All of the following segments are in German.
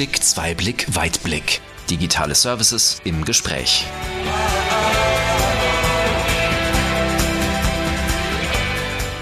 Einblick, Zweiblick, Weitblick. Digitale Services im Gespräch.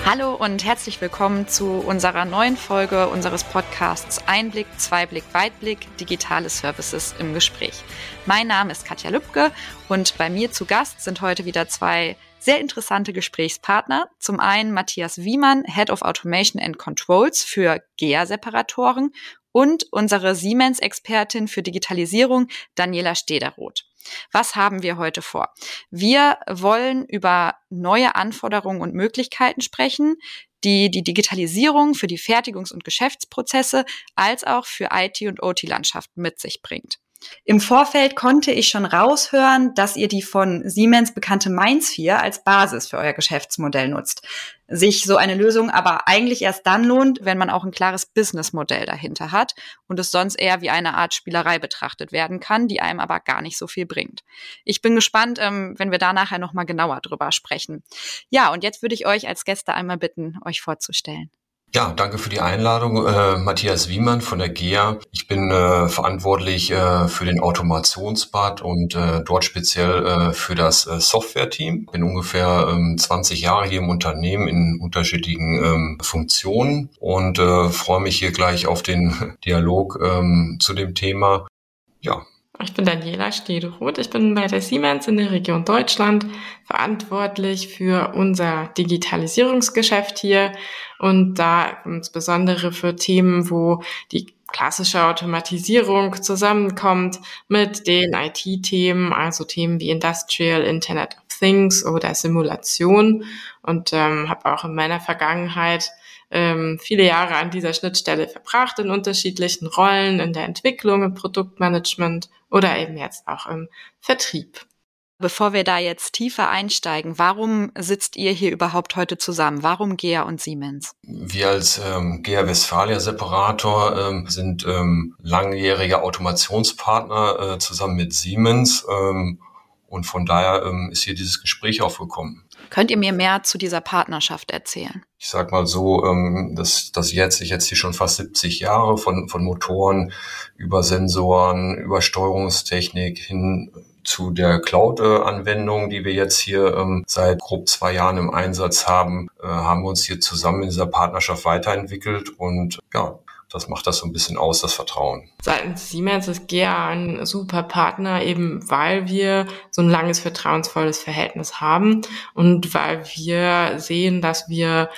Hallo und herzlich willkommen zu unserer neuen Folge unseres Podcasts Einblick, Zweiblick, Weitblick, digitale Services im Gespräch. Mein Name ist Katja Lübke und bei mir zu Gast sind heute wieder zwei sehr interessante Gesprächspartner. Zum einen Matthias Wiemann, Head of Automation and Controls für GEA-Separatoren und unsere Siemens-Expertin für Digitalisierung, Daniela Stederoth. Was haben wir heute vor? Wir wollen über neue Anforderungen und Möglichkeiten sprechen, die die Digitalisierung für die Fertigungs- und Geschäftsprozesse als auch für IT- und OT-Landschaften mit sich bringt. Im Vorfeld konnte ich schon raushören, dass ihr die von Siemens bekannte Mainz 4 als Basis für euer Geschäftsmodell nutzt. Sich so eine Lösung aber eigentlich erst dann lohnt, wenn man auch ein klares Businessmodell dahinter hat und es sonst eher wie eine Art Spielerei betrachtet werden kann, die einem aber gar nicht so viel bringt. Ich bin gespannt, ähm, wenn wir da nachher nochmal genauer drüber sprechen. Ja, und jetzt würde ich euch als Gäste einmal bitten, euch vorzustellen. Ja, danke für die Einladung. Äh, Matthias Wiemann von der GEA. Ich bin äh, verantwortlich äh, für den Automationspart und äh, dort speziell äh, für das äh, Software-Team. Bin ungefähr 20 ähm, Jahre hier im Unternehmen in unterschiedlichen ähm, Funktionen und freue mich hier gleich auf den Dialog ähm, zu dem Thema. Ja, ich bin Daniela Stederoth. Ich bin bei der Siemens in der Region Deutschland verantwortlich für unser Digitalisierungsgeschäft hier und da insbesondere für Themen, wo die klassische Automatisierung zusammenkommt mit den IT-Themen, also Themen wie Industrial, Internet of Things oder Simulation und ähm, habe auch in meiner Vergangenheit ähm, viele Jahre an dieser Schnittstelle verbracht in unterschiedlichen Rollen, in der Entwicklung, im Produktmanagement oder eben jetzt auch im Vertrieb. Bevor wir da jetzt tiefer einsteigen, warum sitzt ihr hier überhaupt heute zusammen? Warum GEA und Siemens? Wir als ähm, GEA Westfalia Separator ähm, sind ähm, langjährige Automationspartner äh, zusammen mit Siemens ähm, und von daher ähm, ist hier dieses Gespräch aufgekommen. Könnt ihr mir mehr zu dieser Partnerschaft erzählen? Ich sag mal so, ähm, dass das jetzt, ich jetzt hier schon fast 70 Jahre von, von Motoren über Sensoren, über Steuerungstechnik hin zu der Cloud-Anwendung, die wir jetzt hier ähm, seit grob zwei Jahren im Einsatz haben, äh, haben wir uns hier zusammen in dieser Partnerschaft weiterentwickelt und ja, das macht das so ein bisschen aus, das Vertrauen. Seitens Siemens ist GEA ein super Partner, eben weil wir so ein langes vertrauensvolles Verhältnis haben und weil wir sehen, dass wir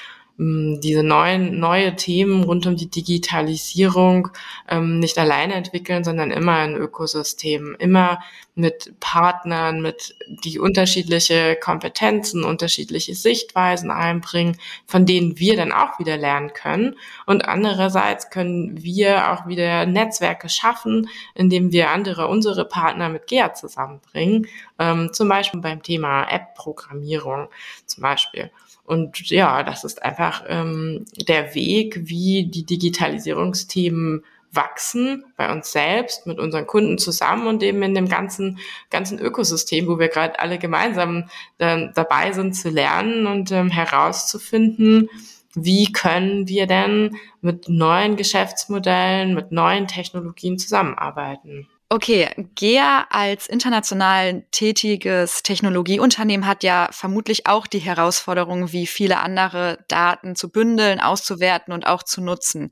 diese neuen neue Themen rund um die Digitalisierung ähm, nicht alleine entwickeln, sondern immer ein Ökosystem, immer mit Partnern, mit die unterschiedliche Kompetenzen, unterschiedliche Sichtweisen einbringen, von denen wir dann auch wieder lernen können. Und andererseits können wir auch wieder Netzwerke schaffen, indem wir andere, unsere Partner mit GEA zusammenbringen, ähm, zum Beispiel beim Thema App-Programmierung zum Beispiel. Und ja, das ist einfach ähm, der Weg, wie die Digitalisierungsthemen wachsen bei uns selbst, mit unseren Kunden zusammen und eben in dem ganzen, ganzen Ökosystem, wo wir gerade alle gemeinsam äh, dabei sind zu lernen und ähm, herauszufinden, wie können wir denn mit neuen Geschäftsmodellen, mit neuen Technologien zusammenarbeiten. Okay, GEA als international tätiges Technologieunternehmen hat ja vermutlich auch die Herausforderung, wie viele andere Daten zu bündeln, auszuwerten und auch zu nutzen.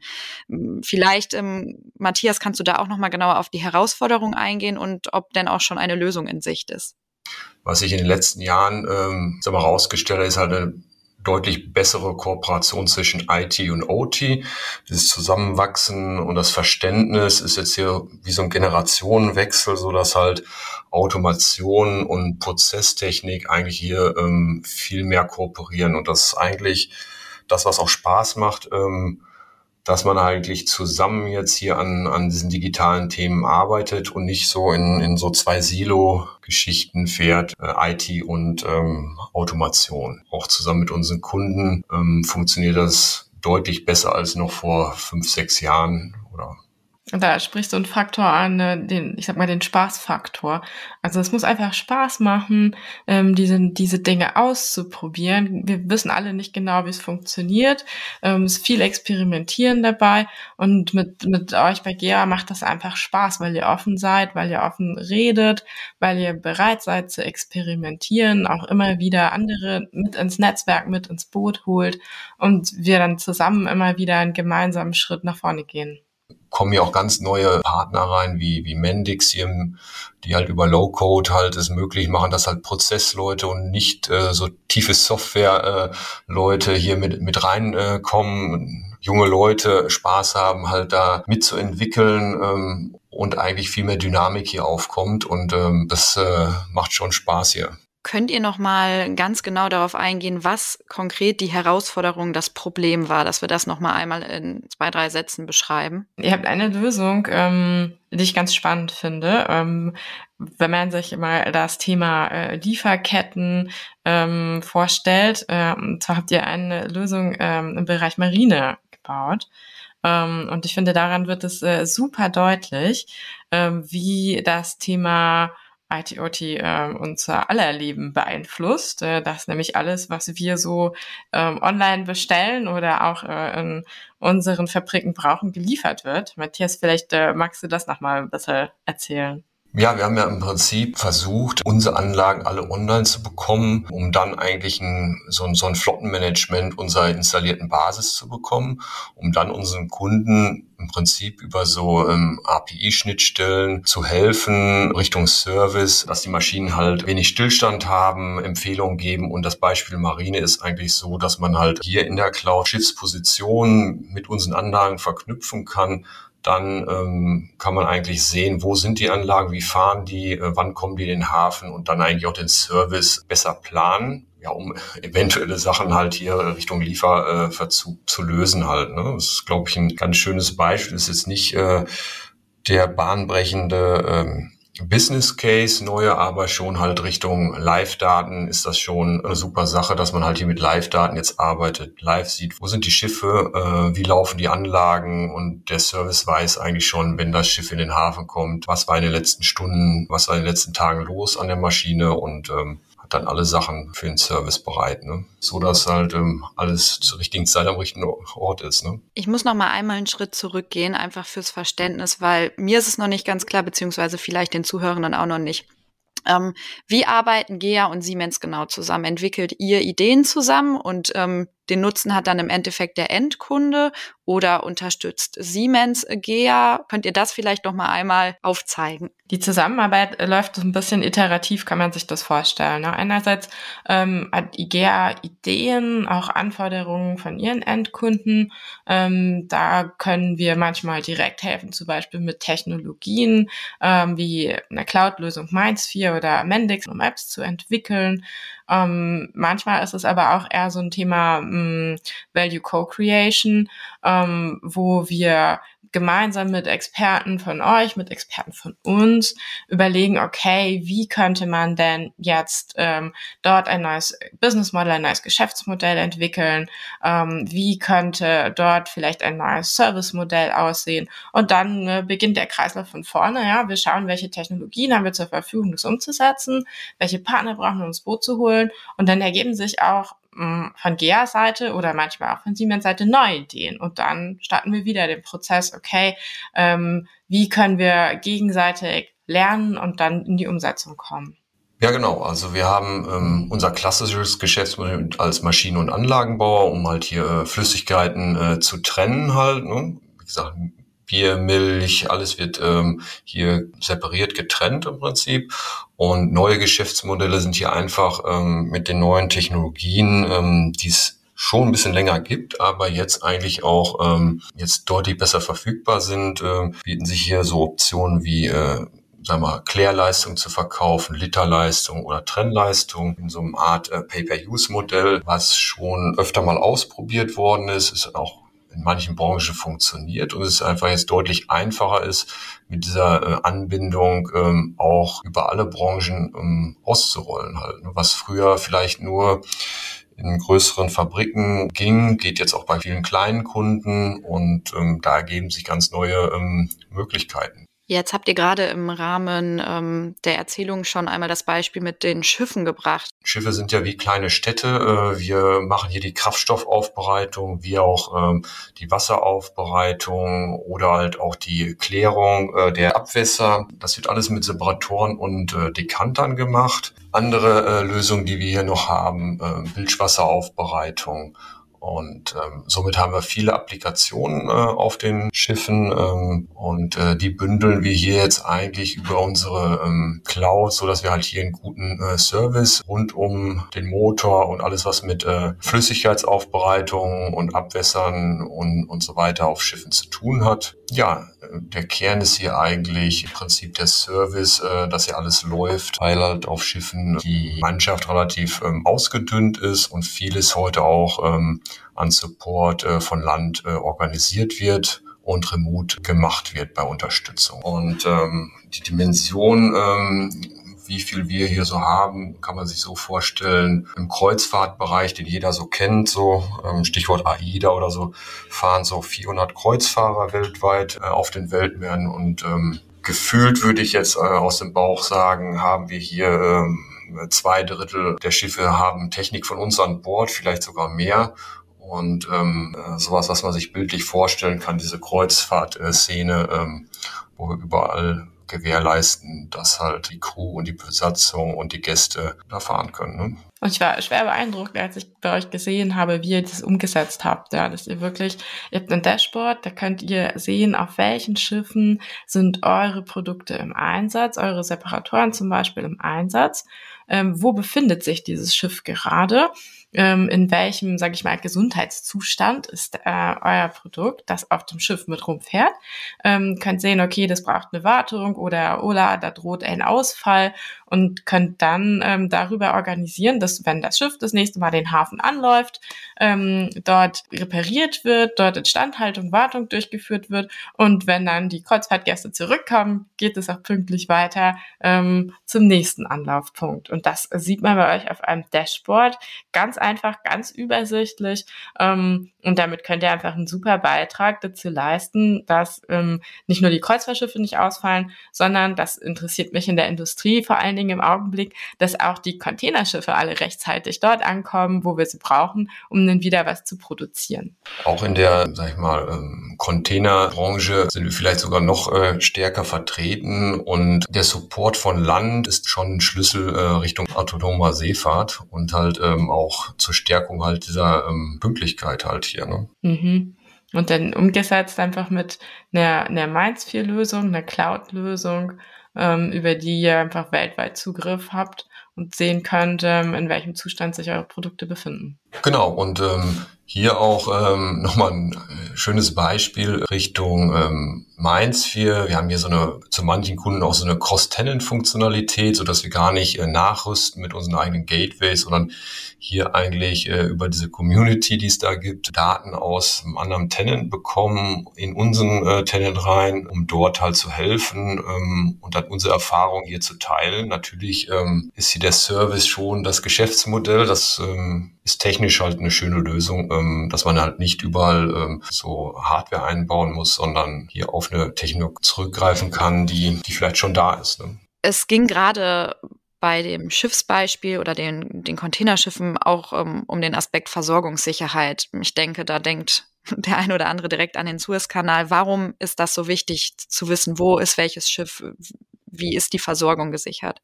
Vielleicht, ähm, Matthias, kannst du da auch noch mal genauer auf die Herausforderung eingehen und ob denn auch schon eine Lösung in Sicht ist? Was sich in den letzten Jahren ähm, herausgestellt hat, ist halt eine deutlich bessere Kooperation zwischen IT und OT. Dieses Zusammenwachsen und das Verständnis ist jetzt hier wie so ein Generationenwechsel, so dass halt Automation und Prozesstechnik eigentlich hier ähm, viel mehr kooperieren. Und das ist eigentlich das, was auch Spaß macht, ähm, dass man eigentlich zusammen jetzt hier an, an diesen digitalen Themen arbeitet und nicht so in, in so zwei Silo-Geschichten fährt, äh, IT und ähm, Automation. Auch zusammen mit unseren Kunden ähm, funktioniert das deutlich besser als noch vor fünf, sechs Jahren oder Da sprichst du einen Faktor an, äh, den, ich sag mal, den Spaßfaktor. Also es muss einfach Spaß machen, ähm, diese, diese Dinge auszuprobieren. Wir wissen alle nicht genau, wie es funktioniert. Ähm, es ist viel Experimentieren dabei und mit, mit euch bei GEA macht das einfach Spaß, weil ihr offen seid, weil ihr offen redet, weil ihr bereit seid zu experimentieren, auch immer wieder andere mit ins Netzwerk, mit ins Boot holt und wir dann zusammen immer wieder einen gemeinsamen Schritt nach vorne gehen kommen ja auch ganz neue Partner rein, wie, wie Mendix, hier, die halt über Low-Code halt es möglich machen, dass halt Prozessleute und nicht äh, so tiefe Software-Leute äh, hier mit, mit reinkommen. Äh, junge Leute Spaß haben, halt da mitzuentwickeln ähm, und eigentlich viel mehr Dynamik hier aufkommt. Und ähm, das äh, macht schon Spaß hier. Könnt ihr noch mal ganz genau darauf eingehen, was konkret die Herausforderung, das Problem war, dass wir das noch mal einmal in zwei, drei Sätzen beschreiben? Ihr habt eine Lösung, ähm, die ich ganz spannend finde. Ähm, wenn man sich mal das Thema äh, Lieferketten ähm, vorstellt, äh, so habt ihr eine Lösung ähm, im Bereich Marine gebaut. Ähm, und ich finde, daran wird es äh, super deutlich, ähm, wie das Thema ITOT äh, unser aller Leben beeinflusst. Äh, dass nämlich alles, was wir so ähm, online bestellen oder auch äh, in unseren Fabriken brauchen, geliefert wird. Matthias, vielleicht äh, magst du das nochmal ein bisschen erzählen. Ja, wir haben ja im Prinzip versucht, unsere Anlagen alle online zu bekommen, um dann eigentlich ein, so, ein, so ein Flottenmanagement unserer installierten Basis zu bekommen, um dann unseren Kunden im Prinzip über so ähm, API-Schnittstellen zu helfen Richtung Service, dass die Maschinen halt wenig Stillstand haben, Empfehlungen geben. Und das Beispiel Marine ist eigentlich so, dass man halt hier in der Cloud Schiffspositionen mit unseren Anlagen verknüpfen kann dann ähm, kann man eigentlich sehen, wo sind die Anlagen, wie fahren die, äh, wann kommen die in den Hafen und dann eigentlich auch den Service besser planen, ja, um eventuelle Sachen halt hier Richtung Lieferverzug zu lösen halt. Ne? Das ist, glaube ich, ein ganz schönes Beispiel. Das ist jetzt nicht äh, der bahnbrechende ähm, Business Case neue, aber schon halt Richtung Live-Daten ist das schon eine super Sache, dass man halt hier mit Live-Daten jetzt arbeitet, live sieht, wo sind die Schiffe, äh, wie laufen die Anlagen und der Service weiß eigentlich schon, wenn das Schiff in den Hafen kommt, was war in den letzten Stunden, was war in den letzten Tagen los an der Maschine und ähm, dann alle Sachen für den Service bereit, ne? so dass halt ähm, alles zur richtigen Zeit am richtigen Ort ist. Ne? Ich muss noch mal einmal einen Schritt zurückgehen, einfach fürs Verständnis, weil mir ist es noch nicht ganz klar, beziehungsweise vielleicht den Zuhörenden auch noch nicht. Ähm, wie arbeiten GEA und Siemens genau zusammen? Entwickelt ihr Ideen zusammen und ähm, den Nutzen hat dann im Endeffekt der Endkunde oder unterstützt Siemens GEA? Könnt ihr das vielleicht noch mal einmal aufzeigen? Die Zusammenarbeit läuft so ein bisschen iterativ, kann man sich das vorstellen. Ne? Einerseits ähm, hat IGEA Ideen, auch Anforderungen von ihren Endkunden. Ähm, da können wir manchmal direkt helfen, zum Beispiel mit Technologien ähm, wie eine Cloud-Lösung Mindsphere oder Mendix, um Apps zu entwickeln. Ähm, manchmal ist es aber auch eher so ein Thema ähm, Value Co-Creation, ähm, wo wir gemeinsam mit Experten von euch, mit Experten von uns überlegen, okay, wie könnte man denn jetzt ähm, dort ein neues Business Model, ein neues Geschäftsmodell entwickeln, ähm, wie könnte dort vielleicht ein neues Service Modell aussehen? Und dann äh, beginnt der Kreislauf von vorne, ja, wir schauen, welche Technologien haben wir zur Verfügung, das umzusetzen, welche Partner brauchen wir, um ins Boot zu holen? Und dann ergeben sich auch von GEA-Seite oder manchmal auch von Siemens-Seite neue Ideen. Und dann starten wir wieder den Prozess, okay, ähm, wie können wir gegenseitig lernen und dann in die Umsetzung kommen. Ja, genau. Also wir haben ähm, unser klassisches Geschäftsmodell als Maschinen- und Anlagenbauer, um halt hier äh, Flüssigkeiten äh, zu trennen halt. Ne? Wie gesagt, Bier, Milch, alles wird ähm, hier separiert, getrennt im Prinzip. Und neue Geschäftsmodelle sind hier einfach ähm, mit den neuen Technologien, ähm, die es schon ein bisschen länger gibt, aber jetzt eigentlich auch ähm, jetzt deutlich besser verfügbar sind, äh, bieten sich hier so Optionen wie äh, sagen wir, Klärleistung zu verkaufen, Literleistung oder Trennleistung in so einem Art äh, Pay-per-Use-Modell, was schon öfter mal ausprobiert worden ist, ist auch in manchen Branchen funktioniert und es einfach jetzt deutlich einfacher ist, mit dieser äh, Anbindung ähm, auch über alle Branchen ähm, auszurollen halt. Ne? Was früher vielleicht nur in größeren Fabriken ging, geht jetzt auch bei vielen kleinen Kunden und ähm, da ergeben sich ganz neue ähm, Möglichkeiten. Jetzt habt ihr gerade im Rahmen ähm, der Erzählung schon einmal das Beispiel mit den Schiffen gebracht. Schiffe sind ja wie kleine Städte. Äh, wir machen hier die Kraftstoffaufbereitung, wie auch ähm, die Wasseraufbereitung oder halt auch die Klärung äh, der Abwässer. Das wird alles mit Separatoren und äh, Dekantern gemacht. Andere Lösungen, die wir hier noch haben, Bildwasseraufbereitung und ähm, somit haben wir viele Applikationen äh, auf den Schiffen ähm, und äh, die bündeln wir hier jetzt eigentlich über unsere ähm, Cloud, so dass wir halt hier einen guten äh, Service rund um den Motor und alles, was mit äh, Flüssigkeitsaufbereitung und Abwässern und, und so weiter auf Schiffen zu tun hat. Ja, der Kern ist hier eigentlich im Prinzip der Service, äh, dass hier alles läuft, weil halt auf Schiffen die Mannschaft relativ ähm, ausgedünnt ist und vieles heute auch ähm, an Support äh, von Land äh, organisiert wird und remote gemacht wird bei Unterstützung. Und ähm, die Dimension ähm, wie viel wir hier so haben, kann man sich so vorstellen. Im Kreuzfahrtbereich, den jeder so kennt, so ähm, Stichwort AIDA oder so, fahren so 400 Kreuzfahrer weltweit äh, auf den Weltmeeren und ähm, gefühlt würde ich jetzt äh, aus dem Bauch sagen, haben wir hier ähm, zwei Drittel der Schiffe haben Technik von uns an Bord, vielleicht sogar mehr. Und ähm, äh, sowas, was man sich bildlich vorstellen kann, diese Kreuzfahrtszene, ähm, wo wir überall gewährleisten, dass halt die Crew und die Besatzung und die Gäste da fahren können. Ne? Und ich war schwer beeindruckt, als ich bei euch gesehen habe, wie ihr das umgesetzt habt. Ja, dass ihr wirklich, ihr habt ein Dashboard, da könnt ihr sehen, auf welchen Schiffen sind eure Produkte im Einsatz, eure Separatoren zum Beispiel im Einsatz. Ähm, wo befindet sich dieses Schiff gerade? Ähm, in welchem, sage ich mal, Gesundheitszustand ist äh, euer Produkt, das auf dem Schiff mit rumfährt. Ähm, könnt sehen, okay, das braucht eine Wartung oder Ola, da droht ein Ausfall und könnt dann ähm, darüber organisieren, dass wenn das Schiff das nächste Mal den Hafen anläuft, ähm, dort repariert wird, dort Instandhaltung, Wartung durchgeführt wird und wenn dann die Kreuzfahrtgäste zurückkommen, geht es auch pünktlich weiter ähm, zum nächsten Anlaufpunkt. Und das sieht man bei euch auf einem Dashboard ganz einfach, ganz übersichtlich. Ähm, und damit könnt ihr einfach einen super Beitrag dazu leisten, dass ähm, nicht nur die Kreuzfahrtschiffe nicht ausfallen, sondern das interessiert mich in der Industrie vor allen Dingen im Augenblick, dass auch die Containerschiffe alle rechtzeitig dort ankommen, wo wir sie brauchen, um dann wieder was zu produzieren. Auch in der, sag ich mal, ähm, Containerbranche sind wir vielleicht sogar noch äh, stärker vertreten und der Support von Land ist schon ein Schlüssel äh, Richtung autonomer Seefahrt und halt ähm, auch zur Stärkung halt dieser ähm, Pünktlichkeit halt hier. Ne? Mhm. Und dann umgesetzt einfach mit einer, einer Mainz 4 Lösung, einer Cloud-Lösung, ähm, über die ihr einfach weltweit Zugriff habt und sehen könnt, ähm, in welchem Zustand sich eure Produkte befinden. Genau, und ähm, hier auch ähm, nochmal ein äh, schönes Beispiel Richtung ähm, Mainz. Wir, wir haben hier so eine, zu manchen Kunden auch so eine Cross-Tenant-Funktionalität, so dass wir gar nicht äh, nachrüsten mit unseren eigenen Gateways, sondern hier eigentlich äh, über diese Community, die es da gibt, Daten aus einem anderen Tenant bekommen, in unseren äh, Tenant rein, um dort halt zu helfen ähm, und dann unsere Erfahrung hier zu teilen. Natürlich ähm, ist hier der Service schon das Geschäftsmodell, das ähm, ist technisch halt eine schöne Lösung, ähm, dass man halt nicht überall ähm, so Hardware einbauen muss, sondern hier auf eine Technik zurückgreifen kann, die, die vielleicht schon da ist. Ne? Es ging gerade bei dem Schiffsbeispiel oder den, den Containerschiffen auch ähm, um den Aspekt Versorgungssicherheit. Ich denke, da denkt der ein oder andere direkt an den Suezkanal. Warum ist das so wichtig zu wissen, wo ist welches Schiff, wie ist die Versorgung gesichert?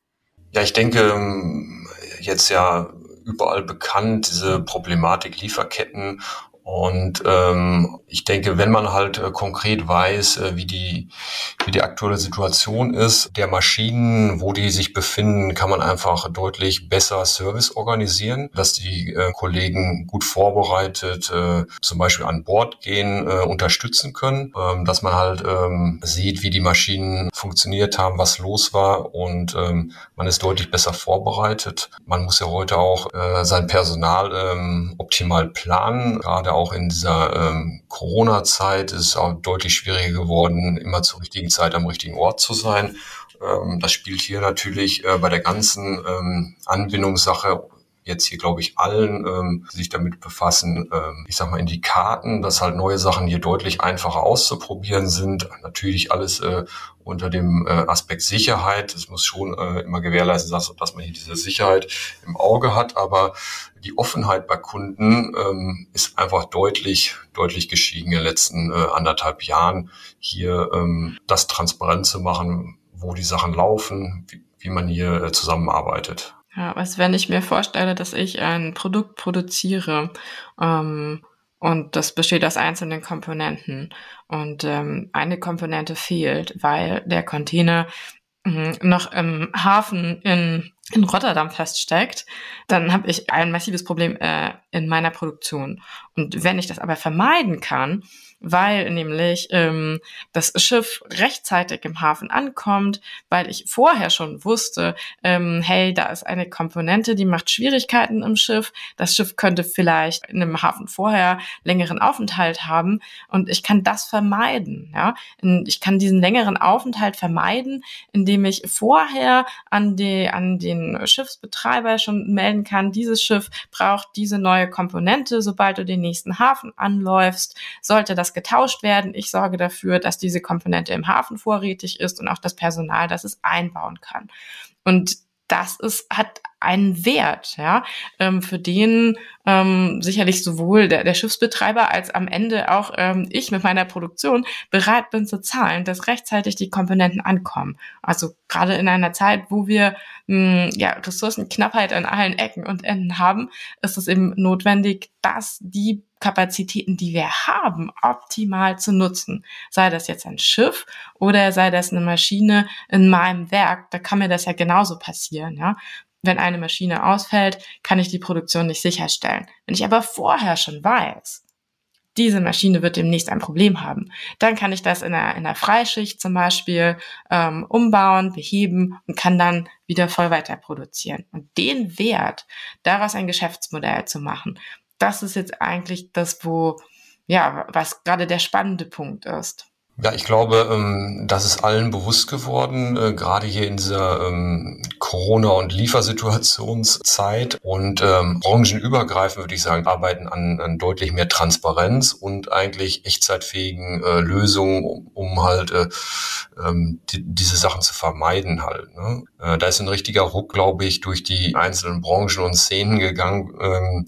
Ja, ich denke, ähm, jetzt ja überall bekannt, diese Problematik Lieferketten und ähm, ich denke, wenn man halt äh, konkret weiß, äh, wie, die, wie die aktuelle Situation ist, der Maschinen, wo die sich befinden, kann man einfach deutlich besser Service organisieren, dass die äh, Kollegen gut vorbereitet äh, zum Beispiel an Bord gehen, äh, unterstützen können, ähm, dass man halt ähm, sieht, wie die Maschinen funktioniert haben, was los war und ähm, man ist deutlich besser vorbereitet. Man muss ja heute auch äh, sein Personal ähm, optimal planen, gerade auch in dieser ähm, Corona-Zeit ist es auch deutlich schwieriger geworden, immer zur richtigen Zeit am richtigen Ort zu sein. Ähm, das spielt hier natürlich äh, bei der ganzen ähm, Anbindungssache jetzt hier, glaube ich, allen ähm, sich damit befassen, ähm, ich sag mal, in die Karten, dass halt neue Sachen hier deutlich einfacher auszuprobieren sind. Natürlich alles äh, unter dem äh, Aspekt Sicherheit. Es muss schon äh, immer gewährleistet sein, dass man hier diese Sicherheit im Auge hat. Aber die Offenheit bei Kunden ähm, ist einfach deutlich, deutlich gestiegen in den letzten äh, anderthalb Jahren. Hier ähm, das transparent zu machen, wo die Sachen laufen, wie, wie man hier äh, zusammenarbeitet. Ja, was wenn ich mir vorstelle, dass ich ein Produkt produziere ähm, und das besteht aus einzelnen Komponenten und ähm, eine Komponente fehlt, weil der Container mh, noch im Hafen in, in Rotterdam feststeckt, dann habe ich ein massives Problem äh, in meiner Produktion. Und wenn ich das aber vermeiden kann, weil nämlich ähm, das Schiff rechtzeitig im Hafen ankommt, weil ich vorher schon wusste, ähm, hey, da ist eine Komponente, die macht Schwierigkeiten im Schiff. Das Schiff könnte vielleicht in einem Hafen vorher längeren Aufenthalt haben und ich kann das vermeiden. Ja, ich kann diesen längeren Aufenthalt vermeiden, indem ich vorher an die an den Schiffsbetreiber schon melden kann, dieses Schiff braucht diese neue Komponente, sobald du den nächsten Hafen anläufst, sollte das getauscht werden. Ich sorge dafür, dass diese Komponente im Hafen vorrätig ist und auch das Personal, das es einbauen kann. Und das ist, hat einen Wert, ja, ähm, für den ähm, sicherlich sowohl der, der Schiffsbetreiber als am Ende auch ähm, ich mit meiner Produktion bereit bin zu zahlen, dass rechtzeitig die Komponenten ankommen. Also gerade in einer Zeit, wo wir mh, ja, Ressourcenknappheit an allen Ecken und Enden haben, ist es eben notwendig, dass die Kapazitäten, die wir haben, optimal zu nutzen. Sei das jetzt ein Schiff oder sei das eine Maschine in meinem Werk, da kann mir das ja genauso passieren, ja. Wenn eine Maschine ausfällt, kann ich die Produktion nicht sicherstellen. Wenn ich aber vorher schon weiß, diese Maschine wird demnächst ein Problem haben. Dann kann ich das in einer, in einer Freischicht zum Beispiel ähm, umbauen, beheben und kann dann wieder voll weiter produzieren. Und den Wert, daraus ein Geschäftsmodell zu machen, das ist jetzt eigentlich das, wo, ja, was gerade der spannende Punkt ist. Ja, ich glaube, ähm, das ist allen bewusst geworden, äh, gerade hier in dieser ähm, Corona- und Liefersituationszeit. Und ähm, branchenübergreifend würde ich sagen, arbeiten an, an deutlich mehr Transparenz und eigentlich echtzeitfähigen äh, Lösungen, um, um halt äh, ähm, die, diese Sachen zu vermeiden halt. Ne? Äh, da ist ein richtiger Ruck, glaube ich, durch die einzelnen Branchen und Szenen gegangen, ähm,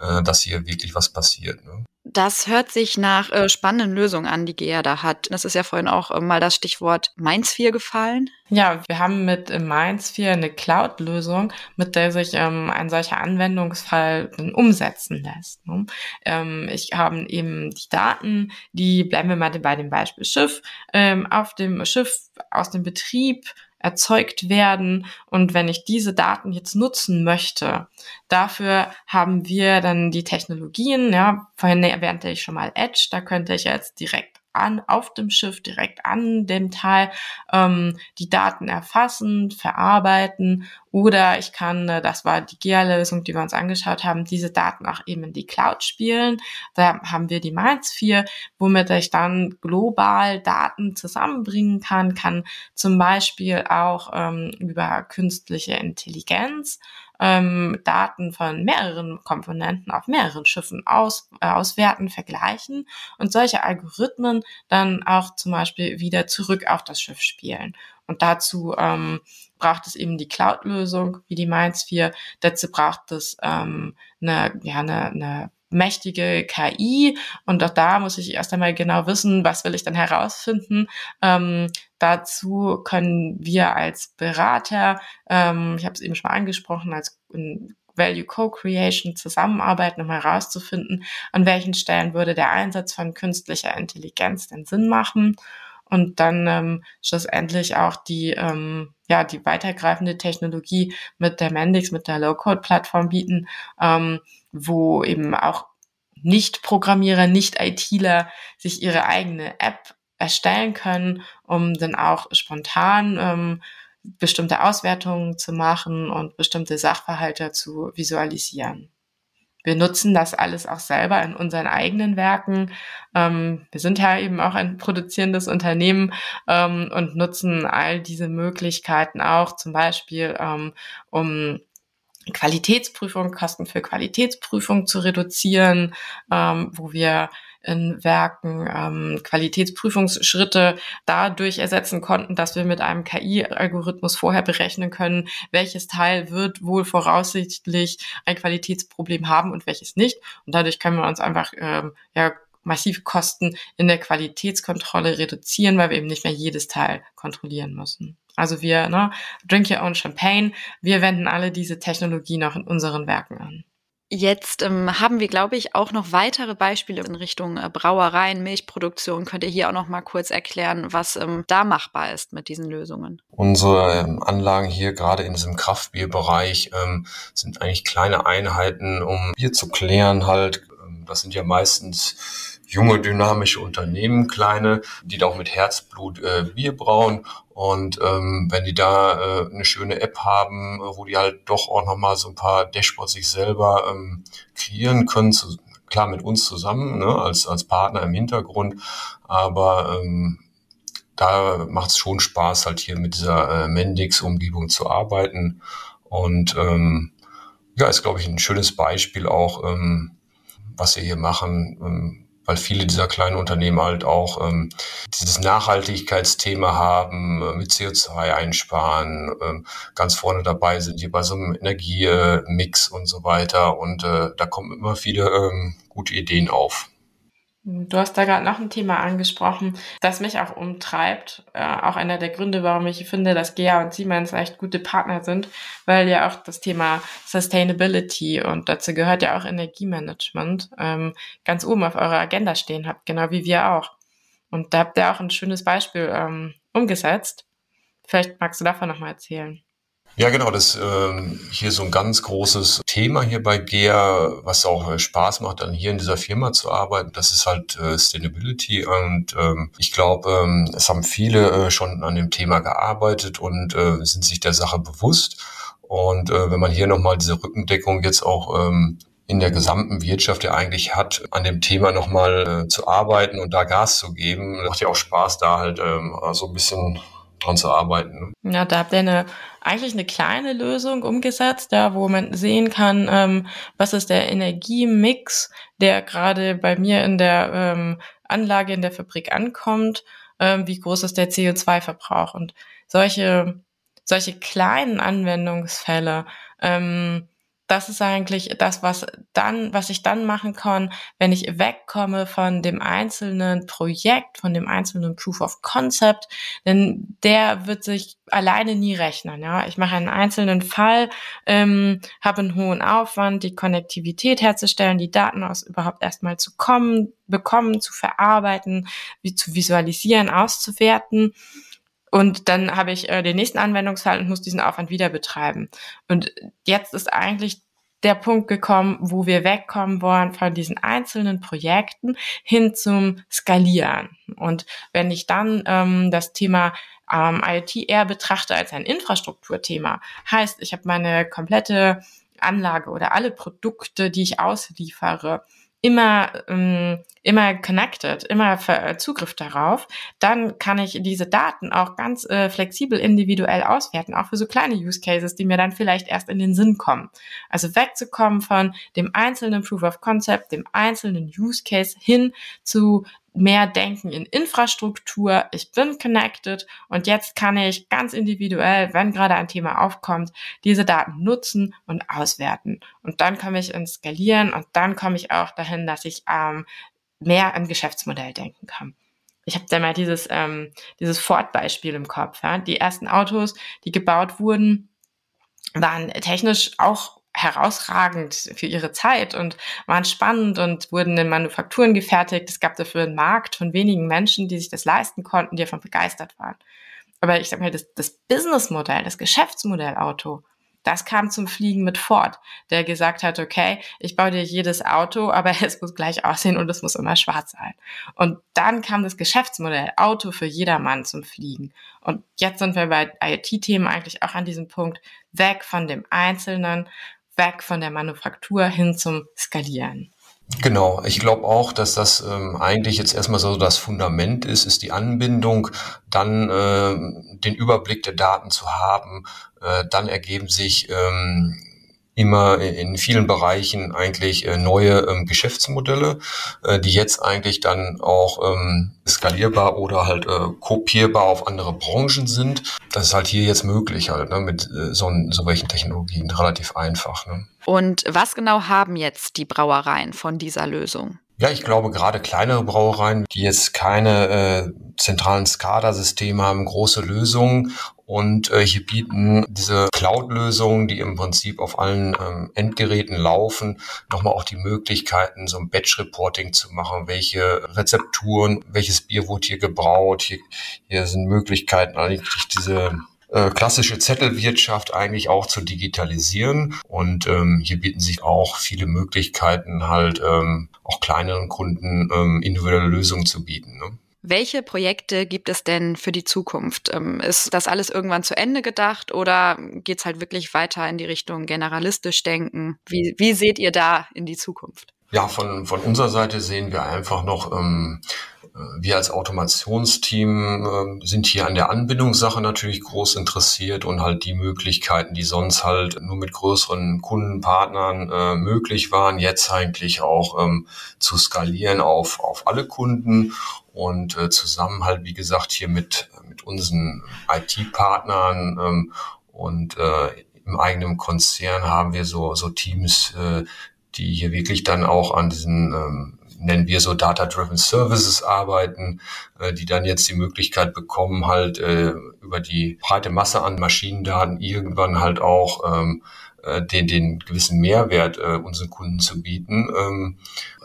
äh, dass hier wirklich was passiert. Ne? Das hört sich nach äh, spannenden Lösungen an, die GEA da hat. Das ist ja vorhin auch äh, mal das Stichwort Mainsphere gefallen. Ja, wir haben mit Mainsphere eine Cloud-Lösung, mit der sich ähm, ein solcher Anwendungsfall umsetzen lässt. Ne? Ähm, ich habe eben die Daten, die bleiben wir mal bei dem Beispiel Schiff, ähm, auf dem Schiff aus dem Betrieb erzeugt werden. Und wenn ich diese Daten jetzt nutzen möchte, dafür haben wir dann die Technologien, ja, vorhin erwähnte ich schon mal Edge, da könnte ich jetzt direkt an, auf dem Schiff, direkt an dem Teil, ähm, die Daten erfassen, verarbeiten oder ich kann, äh, das war die GEA-Lösung, die wir uns angeschaut haben, diese Daten auch eben in die Cloud spielen. Da haben wir die Mainz 4, womit ich dann global Daten zusammenbringen kann, kann zum Beispiel auch ähm, über künstliche Intelligenz ähm, Daten von mehreren Komponenten auf mehreren Schiffen aus, äh, auswerten, vergleichen und solche Algorithmen dann auch zum Beispiel wieder zurück auf das Schiff spielen. Und dazu ähm, braucht es eben die Cloud-Lösung, wie die Mainz 4. Dazu braucht es ähm, eine, ja, eine, eine mächtige KI und auch da muss ich erst einmal genau wissen, was will ich dann herausfinden. Ähm, dazu können wir als Berater, ähm, ich habe es eben schon mal angesprochen, als Value Co-Creation zusammenarbeiten, um herauszufinden, an welchen Stellen würde der Einsatz von künstlicher Intelligenz denn Sinn machen und dann ähm, schlussendlich auch die ähm, ja die weitergreifende Technologie mit der Mendix, mit der Low-Code-Plattform bieten, ähm, wo eben auch Nicht-Programmierer, Nicht-ITler sich ihre eigene App erstellen können, um dann auch spontan ähm, bestimmte Auswertungen zu machen und bestimmte Sachverhalte zu visualisieren. Wir nutzen das alles auch selber in unseren eigenen Werken. Ähm, wir sind ja eben auch ein produzierendes Unternehmen ähm, und nutzen all diese Möglichkeiten auch zum Beispiel, ähm, um Qualitätsprüfung, Kosten für Qualitätsprüfung zu reduzieren, ähm, wo wir in Werken ähm, Qualitätsprüfungsschritte dadurch ersetzen konnten, dass wir mit einem KI-Algorithmus vorher berechnen können, welches Teil wird wohl voraussichtlich ein Qualitätsproblem haben und welches nicht. Und dadurch können wir uns einfach ähm, ja, massiv Kosten in der Qualitätskontrolle reduzieren, weil wir eben nicht mehr jedes Teil kontrollieren müssen. Also wir, ne, drink your own champagne, wir wenden alle diese Technologie noch in unseren Werken an. Jetzt ähm, haben wir, glaube ich, auch noch weitere Beispiele in Richtung äh, Brauereien, Milchproduktion. Könnt ihr hier auch noch mal kurz erklären, was ähm, da machbar ist mit diesen Lösungen? Unsere ähm, Anlagen hier gerade in diesem Kraftbierbereich ähm, sind eigentlich kleine Einheiten, um Bier zu klären halt. Ähm, das sind ja meistens junge, dynamische Unternehmen, kleine, die da auch mit Herzblut äh, Bier brauen. Und ähm, wenn die da äh, eine schöne App haben, wo die halt doch auch nochmal so ein paar Dashboards sich selber ähm, kreieren können, zu, klar mit uns zusammen, ne, als, als Partner im Hintergrund, aber ähm, da macht es schon Spaß, halt hier mit dieser äh, Mendix-Umgebung zu arbeiten. Und ähm, ja, ist, glaube ich, ein schönes Beispiel auch, ähm, was wir hier machen, ähm, weil viele dieser kleinen Unternehmen halt auch ähm, dieses Nachhaltigkeitsthema haben, äh, mit CO2 einsparen, ähm, ganz vorne dabei sind hier bei so einem Energiemix und so weiter. Und äh, da kommen immer viele ähm, gute Ideen auf. Du hast da gerade noch ein Thema angesprochen, das mich auch umtreibt. Äh, auch einer der Gründe, warum ich finde, dass GEA und Siemens echt gute Partner sind, weil ja auch das Thema Sustainability und dazu gehört ja auch Energiemanagement ähm, ganz oben auf eurer Agenda stehen habt, genau wie wir auch. Und da habt ihr auch ein schönes Beispiel ähm, umgesetzt. Vielleicht magst du davon nochmal erzählen. Ja, genau, das ist ähm, hier so ein ganz großes Thema hier bei GEA, was auch äh, Spaß macht, dann hier in dieser Firma zu arbeiten. Das ist halt äh, Sustainability und ähm, ich glaube, ähm, es haben viele äh, schon an dem Thema gearbeitet und äh, sind sich der Sache bewusst. Und äh, wenn man hier nochmal diese Rückendeckung jetzt auch ähm, in der gesamten Wirtschaft ja eigentlich hat, an dem Thema nochmal äh, zu arbeiten und da Gas zu geben, macht ja auch Spaß, da halt ähm, so ein bisschen dran zu arbeiten. Ne? Ja, da habt ihr eine, eigentlich eine kleine Lösung umgesetzt, ja, wo man sehen kann, ähm, was ist der Energiemix, der gerade bei mir in der ähm, Anlage in der Fabrik ankommt, ähm, wie groß ist der CO2-Verbrauch und solche solche kleinen Anwendungsfälle ähm, das ist eigentlich das, was dann, was ich dann machen kann, wenn ich wegkomme von dem einzelnen Projekt, von dem einzelnen Proof of Concept, denn der wird sich alleine nie rechnen. Ja, ich mache einen einzelnen Fall, ähm, habe einen hohen Aufwand, die Konnektivität herzustellen, die Daten aus überhaupt erstmal zu kommen, bekommen, zu verarbeiten, wie zu visualisieren, auszuwerten. Und dann habe ich äh, den nächsten Anwendungsfall und muss diesen Aufwand wieder betreiben. Und jetzt ist eigentlich der Punkt gekommen, wo wir wegkommen wollen von diesen einzelnen Projekten hin zum Skalieren. Und wenn ich dann ähm, das Thema ähm, IoT eher betrachte als ein Infrastrukturthema, heißt, ich habe meine komplette Anlage oder alle Produkte, die ich ausliefere, immer, ähm, immer connected, immer äh, Zugriff darauf, dann kann ich diese Daten auch ganz äh, flexibel individuell auswerten, auch für so kleine Use Cases, die mir dann vielleicht erst in den Sinn kommen. Also wegzukommen von dem einzelnen Proof of Concept, dem einzelnen Use Case hin zu mehr denken in Infrastruktur, ich bin connected und jetzt kann ich ganz individuell, wenn gerade ein Thema aufkommt, diese Daten nutzen und auswerten. Und dann komme ich ins Skalieren und dann komme ich auch dahin, dass ich ähm, mehr an Geschäftsmodell denken kann. Ich habe da mal dieses, ähm, dieses Ford-Beispiel im Kopf. Ja? Die ersten Autos, die gebaut wurden, waren technisch auch herausragend für ihre Zeit und waren spannend und wurden in Manufakturen gefertigt. Es gab dafür einen Markt von wenigen Menschen, die sich das leisten konnten, die davon begeistert waren. Aber ich sag mal, das, das Businessmodell, das Geschäftsmodell Auto, das kam zum Fliegen mit Ford, der gesagt hat, okay, ich baue dir jedes Auto, aber es muss gleich aussehen und es muss immer schwarz sein. Und dann kam das Geschäftsmodell Auto für jedermann zum Fliegen. Und jetzt sind wir bei IoT-Themen eigentlich auch an diesem Punkt weg von dem Einzelnen weg von der Manufaktur hin zum Skalieren. Genau, ich glaube auch, dass das ähm, eigentlich jetzt erstmal so das Fundament ist, ist die Anbindung, dann äh, den Überblick der Daten zu haben, äh, dann ergeben sich ähm, immer in vielen Bereichen eigentlich äh, neue ähm, Geschäftsmodelle, äh, die jetzt eigentlich dann auch ähm, skalierbar oder halt äh, kopierbar auf andere Branchen sind. Das ist halt hier jetzt möglich halt ne, mit äh, so, so welchen Technologien relativ einfach. Ne. Und was genau haben jetzt die Brauereien von dieser Lösung? Ja, ich glaube gerade kleinere Brauereien, die jetzt keine äh, zentralen SCADA-Systeme haben, große Lösungen und äh, hier bieten diese Cloud-Lösungen, die im Prinzip auf allen ähm, Endgeräten laufen, nochmal auch die Möglichkeiten, so ein Batch-Reporting zu machen. Welche Rezepturen, welches Bier wurde hier gebraut? Hier, hier sind Möglichkeiten, eigentlich diese äh, klassische Zettelwirtschaft eigentlich auch zu digitalisieren. Und ähm, hier bieten sich auch viele Möglichkeiten, halt ähm, auch kleineren Kunden ähm, individuelle Lösungen zu bieten. Ne? Welche Projekte gibt es denn für die Zukunft? Ähm, ist das alles irgendwann zu Ende gedacht oder geht es halt wirklich weiter in die Richtung generalistisch denken? Wie, wie seht ihr da in die Zukunft? Ja, von, von unserer Seite sehen wir einfach noch ähm, wir als Automationsteam äh, sind hier an der Anbindungssache natürlich groß interessiert und halt die Möglichkeiten, die sonst halt nur mit größeren Kundenpartnern äh, möglich waren, jetzt eigentlich auch ähm, zu skalieren auf, auf alle Kunden und äh, zusammen halt, wie gesagt, hier mit, mit unseren IT-Partnern ähm, und äh, im eigenen Konzern haben wir so, so Teams, äh, die hier wirklich dann auch an diesen ähm, nennen wir so Data-Driven Services arbeiten, äh, die dann jetzt die Möglichkeit bekommen, halt äh, über die breite Masse an Maschinendaten irgendwann halt auch ähm, äh, den, den gewissen Mehrwert äh, unseren Kunden zu bieten. Ähm,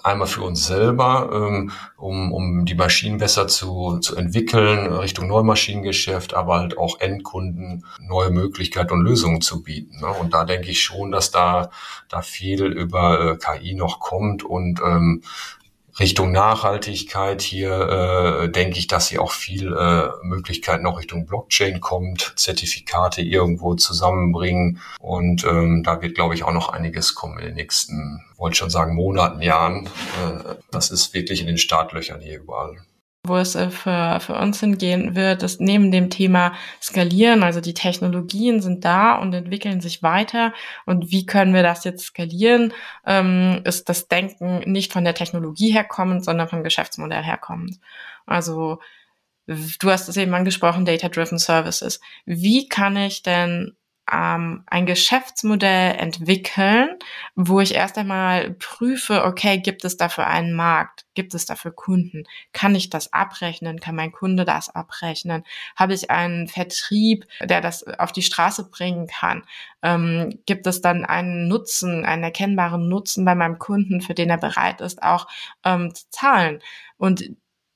einmal für uns selber, ähm, um, um die Maschinen besser zu, zu entwickeln, Richtung Neumaschinengeschäft, aber halt auch Endkunden neue Möglichkeiten und Lösungen zu bieten. Ne? Und da denke ich schon, dass da, da viel über äh, KI noch kommt und ähm, Richtung Nachhaltigkeit hier äh, denke ich, dass hier auch viel äh, Möglichkeiten noch Richtung Blockchain kommt, Zertifikate irgendwo zusammenbringen und ähm, da wird, glaube ich, auch noch einiges kommen in den nächsten, wollte schon sagen, Monaten, Jahren. Äh, das ist wirklich in den Startlöchern hier überall wo es äh, für, für uns hingehen wird, ist neben dem Thema Skalieren, also die Technologien sind da und entwickeln sich weiter. Und wie können wir das jetzt skalieren, ähm, ist das Denken nicht von der Technologie herkommend, sondern vom Geschäftsmodell herkommend. Also du hast es eben angesprochen, Data-Driven Services. Wie kann ich denn ähm, ein Geschäftsmodell entwickeln, wo ich erst einmal prüfe, okay, gibt es dafür einen Markt? Gibt es dafür Kunden? Kann ich das abrechnen? Kann mein Kunde das abrechnen? Habe ich einen Vertrieb, der das auf die Straße bringen kann? Ähm, gibt es dann einen Nutzen, einen erkennbaren Nutzen bei meinem Kunden, für den er bereit ist, auch ähm, zu zahlen? Und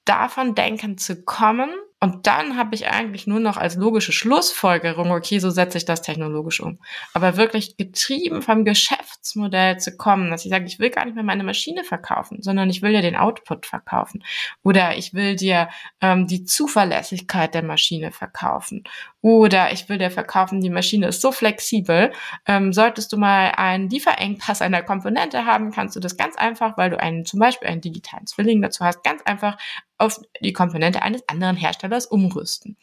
davon denken zu kommen, und dann habe ich eigentlich nur noch als logische Schlussfolgerung, okay, so setze ich das technologisch um. Aber wirklich getrieben vom Geschäftsmodell zu kommen, dass ich sage, ich will gar nicht mehr meine Maschine verkaufen, sondern ich will ja den Output verkaufen. Oder ich will dir ähm, die Zuverlässigkeit der Maschine verkaufen. Oder ich will dir verkaufen, die Maschine ist so flexibel. Ähm, solltest du mal einen Lieferengpass einer Komponente haben, kannst du das ganz einfach, weil du einen, zum Beispiel einen digitalen Zwilling dazu hast, ganz einfach auf die Komponente eines anderen Herstellers umrüsten.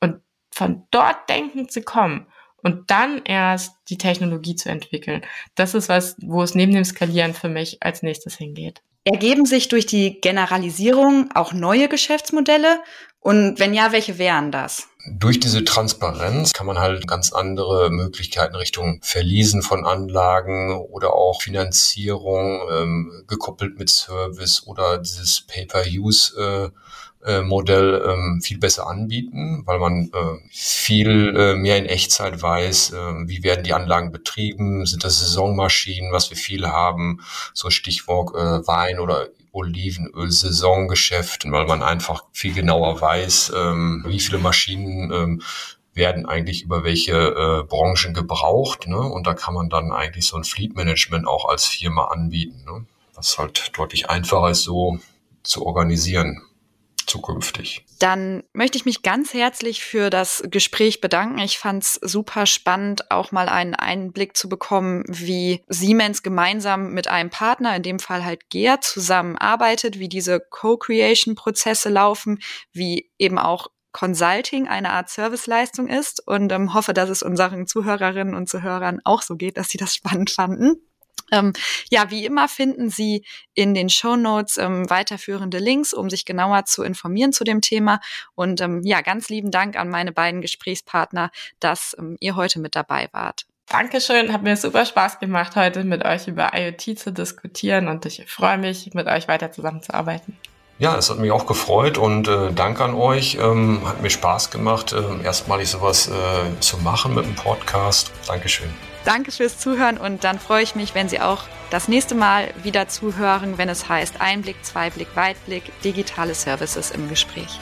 Und von dort denken zu kommen und dann erst die Technologie zu entwickeln, das ist was, wo es neben dem Skalieren für mich als nächstes hingeht. Ergeben sich durch die Generalisierung auch neue Geschäftsmodelle? Und wenn ja, welche wären das? Durch diese Transparenz kann man halt ganz andere Möglichkeiten Richtung Verließen von Anlagen oder auch Finanzierung ähm, gekoppelt mit Service oder dieses Pay-per-Use äh, äh, Modell ähm, viel besser anbieten, weil man äh, viel äh, mehr in Echtzeit weiß, äh, wie werden die Anlagen betrieben, sind das Saisonmaschinen, was wir viele haben, so Stichwort äh, Wein oder Olivenöl-Saisongeschäft, weil man einfach viel genauer weiß, ähm, wie viele Maschinen ähm, werden eigentlich über welche äh, Branchen gebraucht. Ne? Und da kann man dann eigentlich so ein Fleet Management auch als Firma anbieten, ne? was halt deutlich einfacher ist, so zu organisieren zukünftig. Dann möchte ich mich ganz herzlich für das Gespräch bedanken. Ich fand es super spannend, auch mal einen Einblick zu bekommen, wie Siemens gemeinsam mit einem Partner, in dem Fall halt GEA, zusammenarbeitet, wie diese Co-Creation-Prozesse laufen, wie eben auch Consulting eine Art Serviceleistung ist und ähm, hoffe, dass es unseren Zuhörerinnen und Zuhörern auch so geht, dass sie das spannend fanden. Ähm, ja, wie immer finden Sie in den Show Notes ähm, weiterführende Links, um sich genauer zu informieren zu dem Thema. Und ähm, ja, ganz lieben Dank an meine beiden Gesprächspartner, dass ähm, ihr heute mit dabei wart. Dankeschön, hat mir super Spaß gemacht, heute mit euch über IoT zu diskutieren und ich freue mich, mit euch weiter zusammenzuarbeiten. Ja, es hat mich auch gefreut und äh, Dank an euch. Ähm, hat mir Spaß gemacht, äh, erstmalig sowas äh, zu machen mit dem Podcast. Dankeschön. Danke fürs Zuhören und dann freue ich mich, wenn Sie auch das nächste Mal wieder zuhören, wenn es heißt Einblick, Zweiblick, Weitblick, digitale Services im Gespräch.